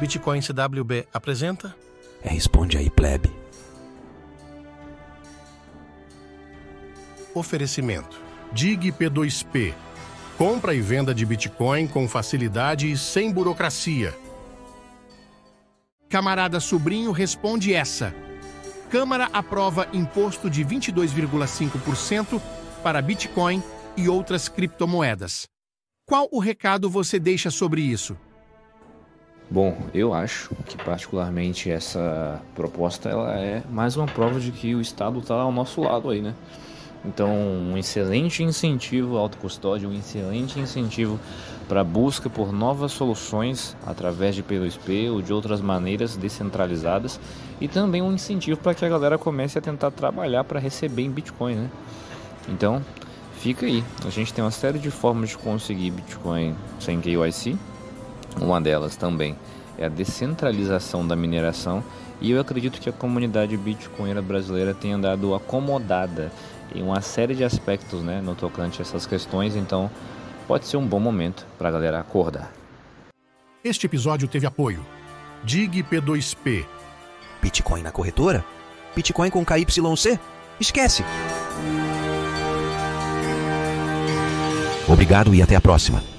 Bitcoin CWB apresenta. É, responde aí, plebe. Oferecimento: DIG P2P. Compra e venda de Bitcoin com facilidade e sem burocracia. Camarada Sobrinho responde essa. Câmara aprova imposto de 22,5% para Bitcoin e outras criptomoedas. Qual o recado você deixa sobre isso? Bom, eu acho que particularmente essa proposta ela é mais uma prova de que o Estado está ao nosso lado aí, né? Então, um excelente incentivo à autocustódia, um excelente incentivo para a busca por novas soluções através de P2P ou de outras maneiras descentralizadas e também um incentivo para que a galera comece a tentar trabalhar para receber em Bitcoin, né? Então, fica aí. A gente tem uma série de formas de conseguir Bitcoin sem KYC. Uma delas também é a descentralização da mineração e eu acredito que a comunidade bitcoinera brasileira tem andado acomodada em uma série de aspectos né, no tocante a essas questões, então pode ser um bom momento para a galera acordar. Este episódio teve apoio. DIG P2P. Bitcoin na corretora? Bitcoin com KYC? Esquece! Obrigado e até a próxima.